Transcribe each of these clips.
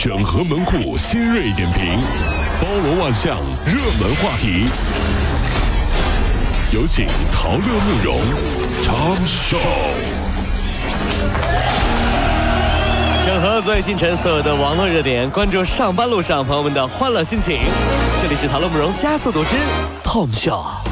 整合门户新锐点评，包罗万象，热门话题。有请陶乐慕容长寿。整合最新陈所有的网络热点，关注上班路上朋友们的欢乐心情。这里是陶乐慕容加速度之 Tom Show。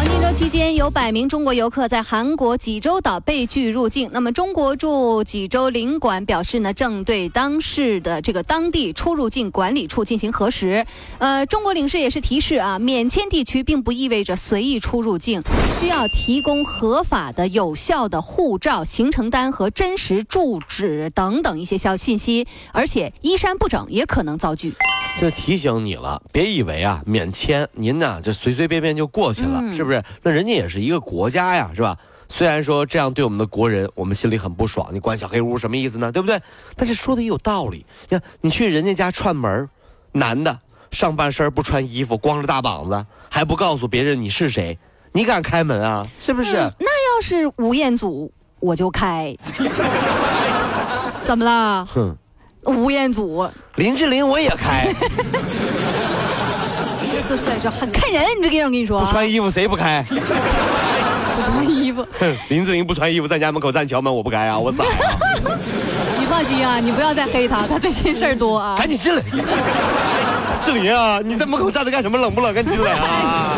黄金周期间，有百名中国游客在韩国济州岛被拒入境。那么，中国驻济州领馆表示呢，正对当事的这个当地出入境管理处进行核实。呃，中国领事也是提示啊，免签地区并不意味着随意出入境，需要提供合法的、有效的护照、行程单和真实住址等等一些消信息，而且衣衫不整也可能遭拒。这提醒你了，别以为啊免签您呢这随随便便就过去了，是不是？那人家也是一个国家呀，是吧？虽然说这样对我们的国人，我们心里很不爽。你关小黑屋什么意思呢？对不对？但是说的也有道理。你看，你去人家家串门，男的上半身不穿衣服，光着大膀子，还不告诉别人你是谁，你敢开门啊？是不是？那要是吴彦祖，我就开。怎么了？哼。吴彦祖、林志玲我也开，很看人，你这个样我跟你说，不穿衣服谁不开？什么衣服？林志玲不穿衣服在家门口站桥门，我不开啊，我傻呀。你放心啊，你不要再黑他，他最近事儿多啊。赶紧进来，志玲啊，你在门口站着干什么？冷不冷？赶紧进来啊！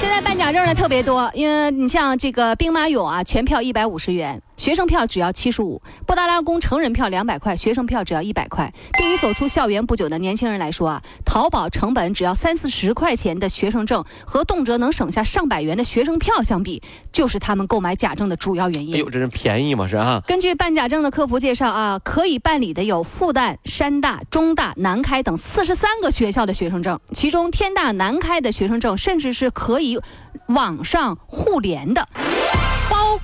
现在办假证的特别多，因为你像这个兵马俑啊，全票一百五十元。学生票只要七十五，布达拉宫成人票两百块，学生票只要一百块。对于走出校园不久的年轻人来说啊，淘宝成本只要三四十块钱的学生证和动辄能省下上百元的学生票相比，就是他们购买假证的主要原因。哎呦，这是便宜嘛？是啊。根据办假证的客服介绍啊，可以办理的有复旦、山大、中大、南开等四十三个学校的学生证，其中天大、南开的学生证甚至是可以网上互联的。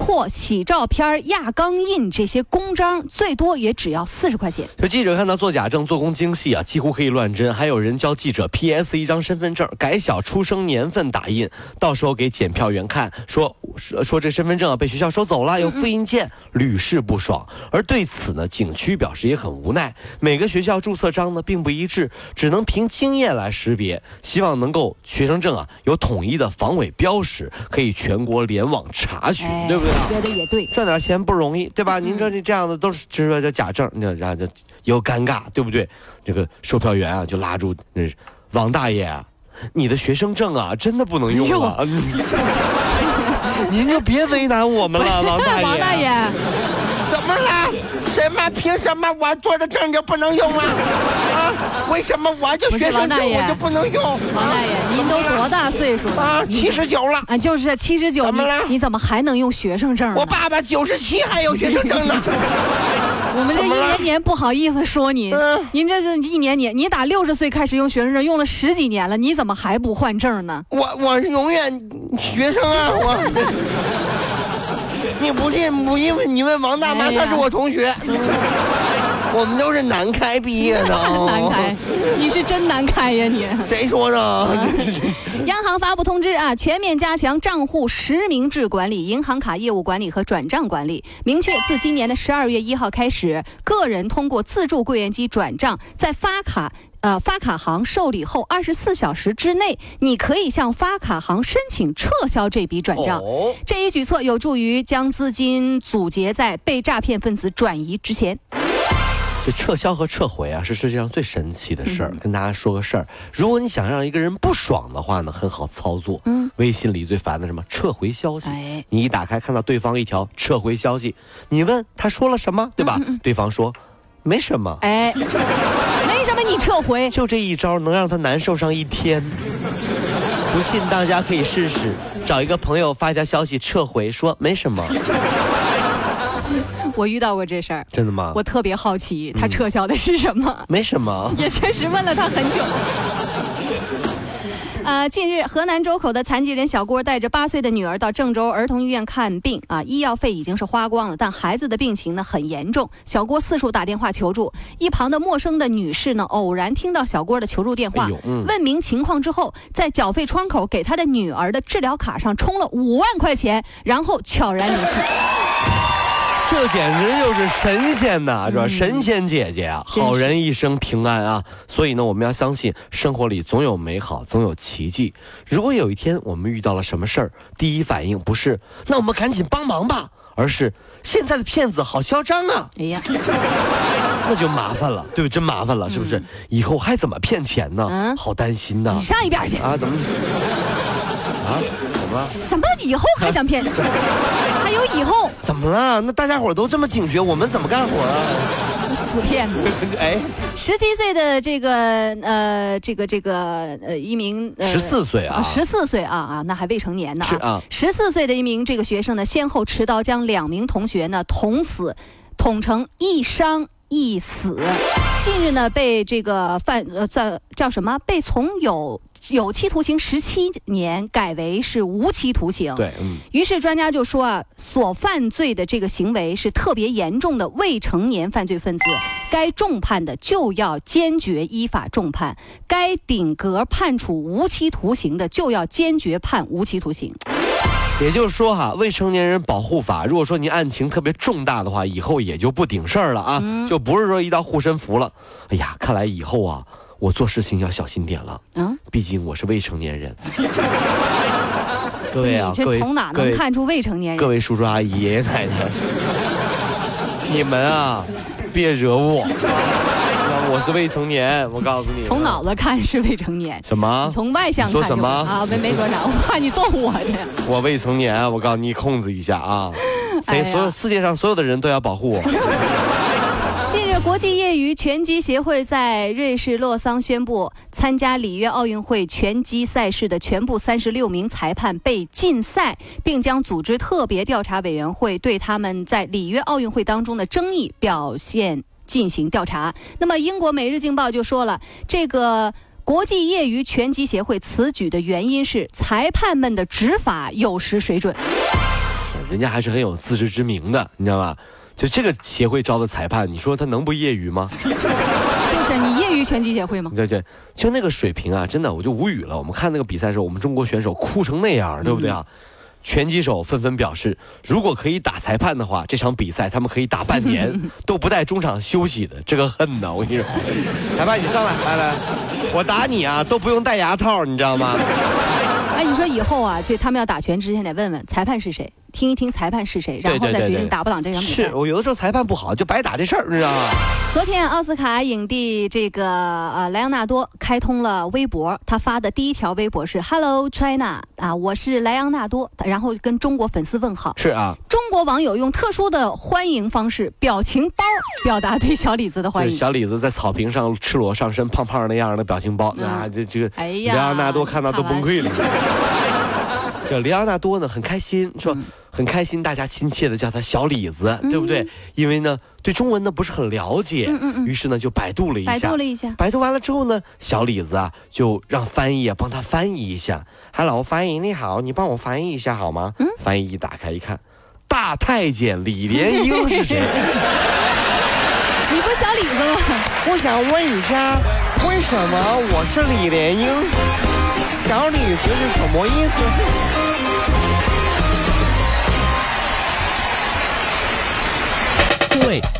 包括洗照片、压钢印这些公章，最多也只要四十块钱。这记者看到做假证做工精细啊，几乎可以乱真。还有人教记者 PS 一张身份证，改小出生年份打印，到时候给检票员看，说说这身份证啊被学校收走了，有复印件，屡试不爽。而对此呢，景区表示也很无奈，每个学校注册章呢并不一致，只能凭经验来识别。希望能够学生证啊有统一的防伪标识，可以全国联网查询。对不对？觉得也对，赚点钱不容易，对吧？您说这这样的都是就是说叫假证，那然后就又尴尬，对不对？这个售票员啊就拉住那王大爷，你的学生证啊真的不能用了，您就别为难我们了，王大爷。王大爷，怎么了？什么？凭什么我做的证就不能用啊？啊？为什么我就学生证我就不能用？王大爷，您都多大岁数了？啊，七十九了。啊，就是七十九。怎么了？你怎么还能用学生证？我爸爸九十七还有学生证呢。我们这一年年不好意思说您，您这是一年年，你打六十岁开始用学生证，用了十几年了，你怎么还不换证呢？我我是永远学生啊，我。你不信？不因为你问王大妈，她是我同学。我们都是南开毕业的。南开，你是真南开呀你？谁说的？央行发布通知啊，全面加强账户实名制管理、银行卡业务管理和转账管理。明确，自今年的十二月一号开始，个人通过自助柜员机转账，在发卡。呃，发卡行受理后二十四小时之内，你可以向发卡行申请撤销这笔转账。这一举措有助于将资金阻截在被诈骗分子转移之前。这撤销和撤回啊，是世界上最神奇的事儿。跟大家说个事儿，如果你想让一个人不爽的话呢，很好操作。嗯，微信里最烦的什么？撤回消息。你一打开看到对方一条撤回消息，你问他说了什么，对吧？对方说没什么。哎。你撤回，就这一招能让他难受上一天。不信大家可以试试，找一个朋友发一条消息撤回，说没什么。我遇到过这事儿，真的吗？我特别好奇，他撤销的是什么？没什么，也确实问了他很久。呃，近日，河南周口的残疾人小郭带着八岁的女儿到郑州儿童医院看病啊，医药费已经是花光了，但孩子的病情呢很严重。小郭四处打电话求助，一旁的陌生的女士呢偶然听到小郭的求助电话，问明情况之后，在缴费窗口给他的女儿的治疗卡上充了五万块钱，然后悄然离去。这简直就是神仙呐，是吧？神仙姐姐啊，好人一生平安啊！所以呢，我们要相信生活里总有美好，总有奇迹。如果有一天我们遇到了什么事儿，第一反应不是那我们赶紧帮忙吧，而是现在的骗子好嚣张啊，哎呀，那就麻烦了，对不对？真麻烦了，是不是？以后还怎么骗钱呢？嗯好担心呐你！上一边去！啊，怎么？啊？什么以后还想骗？还有以后怎么了？那大家伙都这么警觉，我们怎么干活啊？死骗子！哎，十七岁的这个呃，这个这个呃，一名呃十四岁啊，十四岁啊啊，那还未成年呢是啊十四岁的一名这个学生呢，先后持刀将两名同学呢捅死，捅成一伤一死。近日呢，被这个犯呃叫叫什么？被从有有期徒刑十七年改为是无期徒刑。对，嗯。于是专家就说啊，所犯罪的这个行为是特别严重的未成年犯罪分子，该重判的就要坚决依法重判，该顶格判处无期徒刑的就要坚决判无期徒刑。也就是说哈，未成年人保护法，如果说您案情特别重大的话，以后也就不顶事儿了啊，就不是说一道护身符了。哎呀，看来以后啊，我做事情要小心点了，嗯，毕竟我是未成年人。各位这从哪能看出未成年人？各位叔叔阿姨、爷爷奶奶，你们啊，别惹我，我是未成年，我告诉你。从脑子看是未成年，什么？从外向看说什么啊，没没说啥，我怕你揍我这。我未成年，我告诉你，控制一下啊！谁、哎所有世界上所有的人都要保护我。近日，国际业余拳击协会在瑞士洛桑宣布，参加里约奥运会拳击赛事的全部三十六名裁判被禁赛，并将组织特别调查委员会对他们在里约奥运会当中的争议表现进行调查。那么，英国《每日镜报》就说了，这个。国际业余拳击协会此举的原因是裁判们的执法有失水准。人家还是很有自知之明的，你知道吧？就这个协会招的裁判，你说他能不业余吗？就是你业余拳击协会吗？对对，就那个水平啊，真的我就无语了。我们看那个比赛的时候，我们中国选手哭成那样，对不对啊？拳击手纷纷表示，如果可以打裁判的话，这场比赛他们可以打半年 都不带中场休息的。这个恨呐，我跟你说，裁判你上来，来来，我打你啊，都不用戴牙套，你知道吗？哎，你说以后啊，这他们要打拳之前得问问裁判是谁，听一听裁判是谁，然后再决定打不打这场比赛是。我有的时候裁判不好，就白打这事儿，你知道吗？昨天奥斯卡影帝这个呃莱昂纳多开通了微博，他发的第一条微博是 “Hello China” 啊，我是莱昂纳多，然后跟中国粉丝问好。是啊，中国网友用特殊的欢迎方式表情包表达对小李子的欢迎。小李子在草坪上赤裸上身，胖胖那样的表情包，嗯啊，这这个哎呀里昂纳多看到都崩溃了。这里昂纳多呢很开心，说嗯很开心，大家亲切的叫他小李子，对不对？因为呢对中文呢不是很了解，嗯嗯嗯于是呢就百度了一下，百度了一下，百度完了之后呢，小李子啊就让翻译啊帮他翻译一下。Hello，翻译你好，你帮我翻译一下好吗？嗯翻译一打开一看，大太监李莲英是谁？你不是小李子吗？我想问一下，为什么我是李莲英？小李子是什么意思？各位，如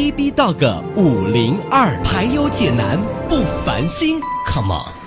逼逼到个五零二排忧解难不烦心 come on